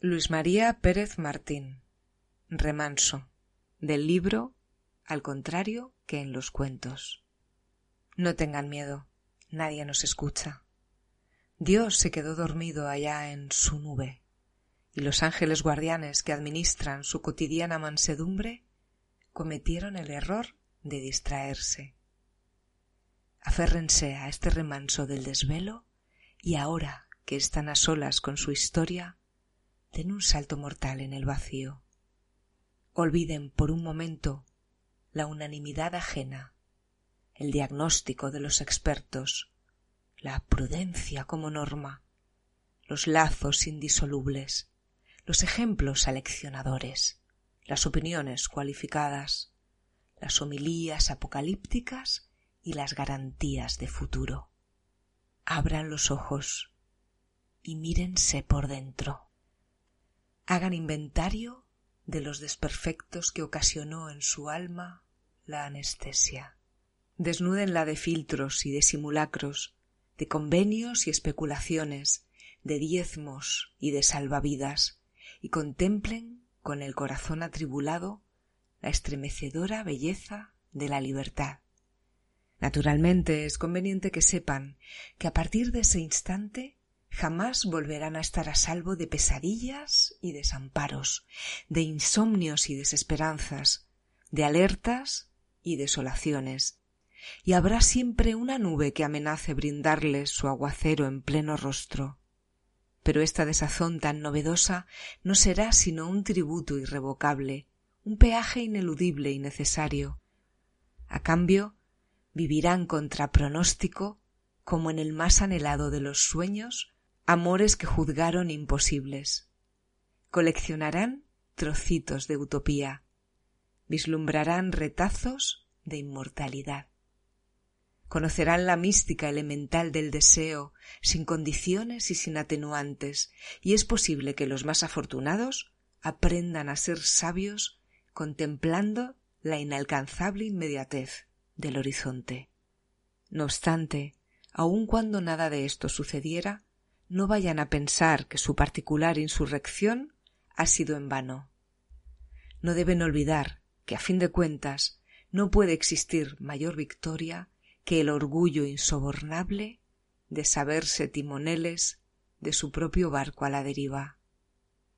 Luis María Pérez Martín. Remanso. Del libro Al contrario que en los cuentos. No tengan miedo. Nadie nos escucha. Dios se quedó dormido allá en su nube, y los ángeles guardianes que administran su cotidiana mansedumbre cometieron el error de distraerse. Aférrense a este remanso del desvelo y ahora que están a solas con su historia, den un salto mortal en el vacío. Olviden por un momento la unanimidad ajena, el diagnóstico de los expertos, la prudencia como norma, los lazos indisolubles, los ejemplos aleccionadores, las opiniones cualificadas, las homilías apocalípticas y las garantías de futuro. Abran los ojos y mírense por dentro hagan inventario de los desperfectos que ocasionó en su alma la anestesia. Desnúdenla de filtros y de simulacros, de convenios y especulaciones, de diezmos y de salvavidas, y contemplen con el corazón atribulado la estremecedora belleza de la libertad. Naturalmente es conveniente que sepan que a partir de ese instante jamás volverán a estar a salvo de pesadillas y desamparos, de insomnios y desesperanzas, de alertas y desolaciones, y habrá siempre una nube que amenace brindarles su aguacero en pleno rostro. Pero esta desazón tan novedosa no será sino un tributo irrevocable, un peaje ineludible y necesario. A cambio, vivirán contra pronóstico, como en el más anhelado de los sueños, amores que juzgaron imposibles. Coleccionarán trocitos de utopía, vislumbrarán retazos de inmortalidad. Conocerán la mística elemental del deseo, sin condiciones y sin atenuantes, y es posible que los más afortunados aprendan a ser sabios contemplando la inalcanzable inmediatez del horizonte. No obstante, aun cuando nada de esto sucediera, no vayan a pensar que su particular insurrección ha sido en vano. No deben olvidar que, a fin de cuentas, no puede existir mayor victoria que el orgullo insobornable de saberse timoneles de su propio barco a la deriva.